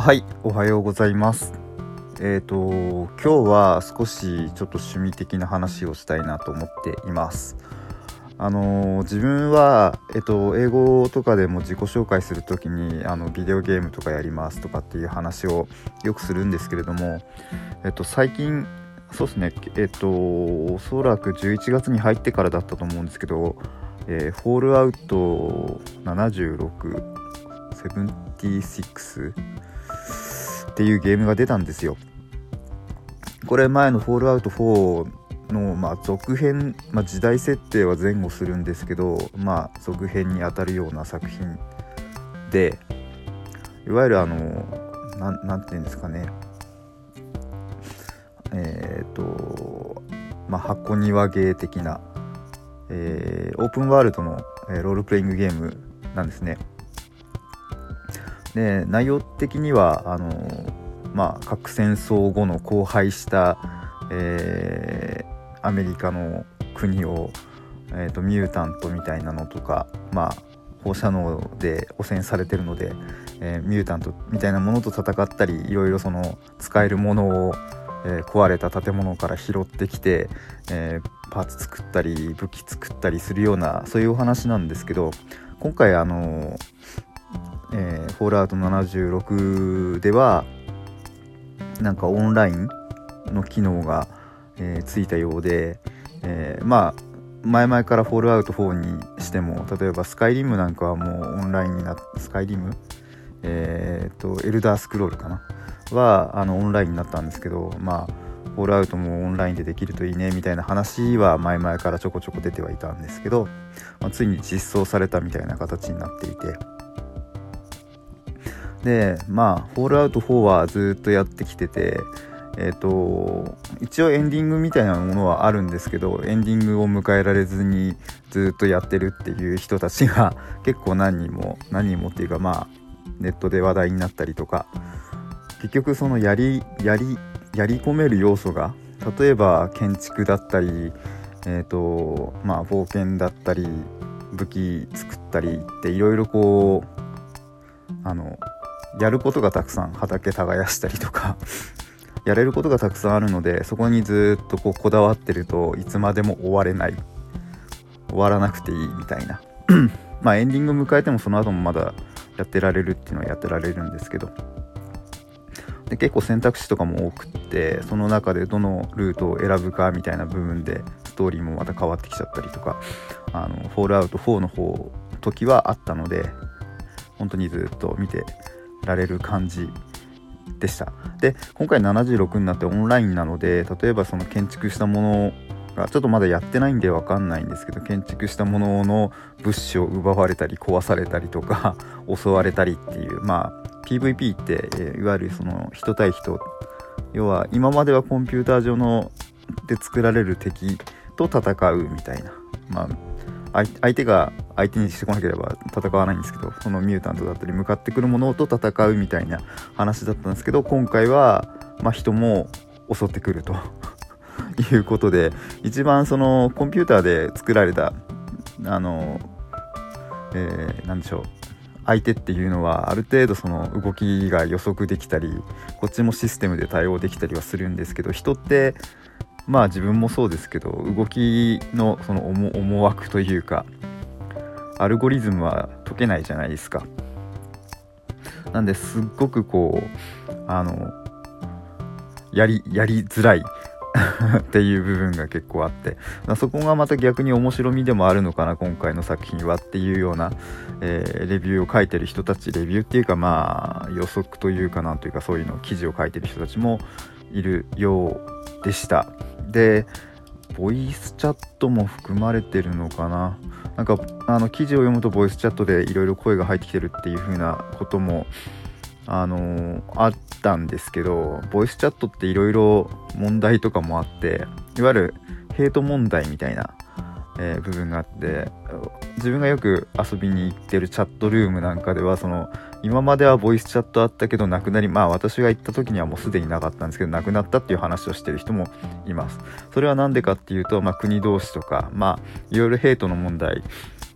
はい、おはようございます。えっ、と今日は少しちょっと趣味的な話をしたいなと思っています。あの自分はえっ、と英語とかでも自己紹介するときにあのビデオゲームとかやりますとかっていう話をよくするんですけれども、えっ、と最近そうですねえっ、とおそらく11月に入ってからだったと思うんですけど、えーフォールアウト76 76っていうゲームが出たんですよ。これ前の「フォールアウト4の」まあ、続編、まあ、時代設定は前後するんですけど、まあ、続編にあたるような作品でいわゆるあのなんなんていうんですかね。えっ、とまあ箱庭芸的な、えーオープンワールドの、えーロールプレイングゲームなんですね。で内容的にはあのまあ核戦争後の荒廃した、えーアメリカの国を、えーとミュータントみたいなのとかまあ放射能で汚染されてるので、えーミュータントみたいなものと戦ったりいろいろその使えるものを、えー壊れた建物から拾ってきて、えーパーツ作ったり武器作ったりするようなそういうお話なんですけど今回あのえーフォールアウト76ではなんかオンラインの機能が、えーついたようで、えーまあ前々からフォールアウト4にしても例えばスカイリムなんかはもうオンラインになっスカイリムえっ、とエルダースクロールかな？はあのオンラインになったんですけどまあフォールアウトもオンラインでできるといいねみたいな話は前々からちょこちょこ出てはいたんですけど、まあついに実装されたみたいな形になっていてでまあ「フォールアウト4」はずっとやってきててえっ、と一応エンディングみたいなものはあるんですけどエンディングを迎えられずにずっとやってるっていう人たちが 結構何人も何人もっていうかまあネットで話題になったりとか。結局そのやりやりやり込める要素が例えば建築だったりえっ、とまあ冒険だったり武器作ったりっていろいろこうあのやることがたくさん畑耕したりとか やれることがたくさんあるのでそこにずっとこうこだわってるといつまでも終われない。終わらなくていいみたいな。まあエンディング迎えてもその後もまだやってられるっていうのはやってられるんですけど。で結構選択肢とかも多くってその中でどのルートを選ぶかみたいな部分でストーリーもまた変わってきちゃったりとかあのフォールアウト4の方時はあったので本当にずっと見てられる感じでした。で今回76になってオンラインなので例えばその建築したものがちょっとまだやってないんで分かんないんですけど建築したものの物資を奪われたり壊されたりとか 襲われたりっていうまあ PVP って、えいわゆるその人対人要は今まではコンピューター上ので作られる敵と戦うみたいなまあ相手が相手にしてこなければ戦わないんですけどそのミュータントだったり向かってくるものと戦うみたいな話だったんですけど今回は、まあ、人も襲ってくると いうことで一番そのコンピューターで作られたあの、えーなんでしょう相手っていうのはある程度その動きが予測できたりこっちもシステムで対応できたりはするんですけど人ってまあ自分もそうですけど動きのその思惑というかアルゴリズムは解けないじゃないですか。なんですっごくこうあのやりやりづらい っていう部分が結構あってまそこがまた逆に面白みでもあるのかな今回の作品はっていうような、えーレビューを書いてる人たちレビューっていうかまあ予測というかなんというかそういうの記事を書いてる人たちもいるようでしたでボイスチャットも含まれてるのかな？なんかあの記事を読むとボイスチャットでいろいろ声が入ってきてるっていう風なこともあのあったんですけどボイスチャットっていろいろ問題とかもあっていわゆるヘイト問題みたいな、えー部分があって自分がよく遊びに行ってるチャットルームなんかではその今まではボイスチャットあったけどなくなりまあ私が行った時にはもうすでになかったんですけどなくなったっていう話をしてる人もいます。それは何でかっていうと、まあ、国同士とかまあいろいろヘイトの問題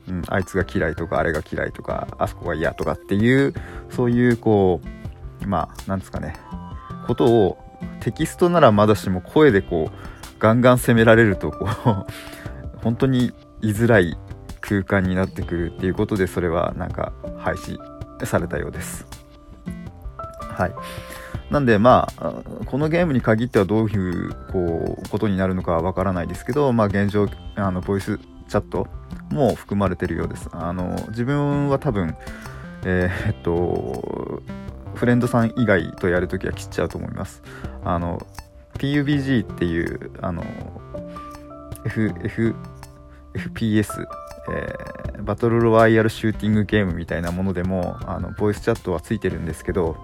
うん、あいつが嫌いとかあれが嫌いとかあそこが嫌とかっていうそういうこうまあなんですかね。ことをテキストならまだしも声でこうガンガン攻められるとこう 本当に居づらい空間になってくるっていうことでそれはなんか廃止されたようです。はい。なんでまあこのゲームに限ってはどういうこうことになるのかはわからないですけどまあ現状あのボイスチャットも含まれてるようです。あの自分は多分えー、っとフレンドさん以外とやるときは切っちゃうと思います。あの PUBG っていうあの F FPS えー、バトルロワイヤルシューティングゲームみたいなものでもあのボイスチャットはついてるんですけど、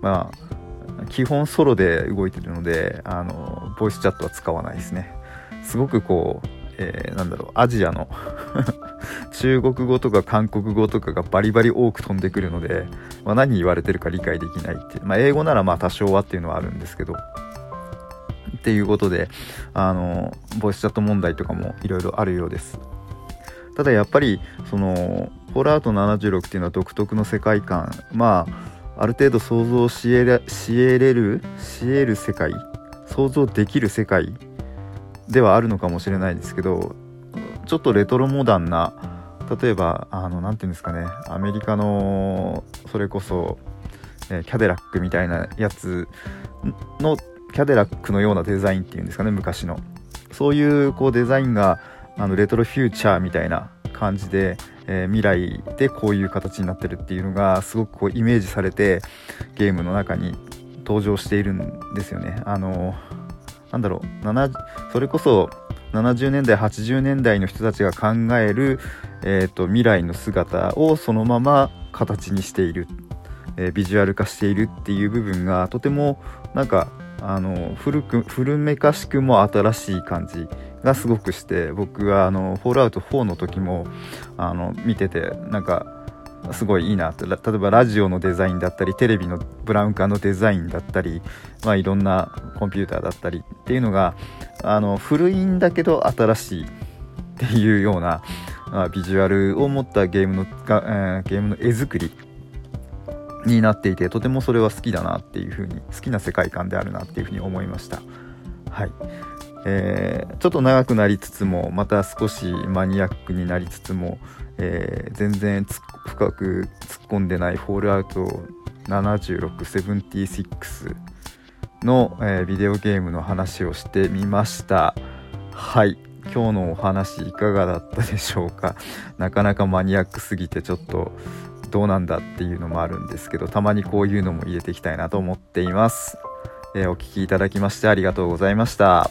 まあ、基本ソロで動いてるのであのボイスチャットは使わないですね。すごくこう、えー、なんだろうアジアの 中国語とか韓国語とかがバリバリ多く飛んでくるので、まあ、何言われてるか理解できないって、まあ、英語ならまあ多少はっていうのはあるんですけど。っていうことであのボイスチャット問題とかもいろいろあるようです。ただやっぱりその「フォールアウト76」っていうのは独特の世界観。まあある程度想像しえれしえれるしえる世界。想像できる世界ではあるのかもしれないですけどちょっとレトロモダンな例えばあの何て言うんですかね。アメリカのそれこそ、えキャデラックみたいなやつのキャデラックのようなデザインっていうんですかね昔の。そういうこうデザインがあのレトロフューチャーみたいな感じで、えー、未来でこういう形になってるっていうのがすごくこうイメージされてゲームの中に登場しているんですよね。あのなんだろうそれこそ70年代80年代の人たちが考える、えーと、未来の姿をそのまま形にしている、えー、ビジュアル化しているっていう部分がとてもなんかあの古く古めかしくも新しい感じがすごくして僕はあの「フォールアウト4」の時もあの見ててなんかすごいいいなって。例えばラジオのデザインだったりテレビのブラウン管のデザインだったり、まあ、いろんなコンピューターだったりっていうのがあの古いんだけど新しいっていうような、まあ、ビジュアルを持ったゲームのが、えー、ゲームの絵作りになっていてとてもそれは好きだなっていうふうに好きな世界観であるなっていうふうに思いました。はい。えー、ちょっと長くなりつつもまた少しマニアックになりつつも、えー、全然深く突っ込んでない「フォールアウト7676」の、えー、ビデオゲームの話をしてみました。はい。今日のお話いかがだったでしょうか。なかなかマニアックすぎてちょっとどうなんだっていうのもあるんですけどたまにこういうのも入れていきたいなと思っています、えー、お聴きいただきましてありがとうございました。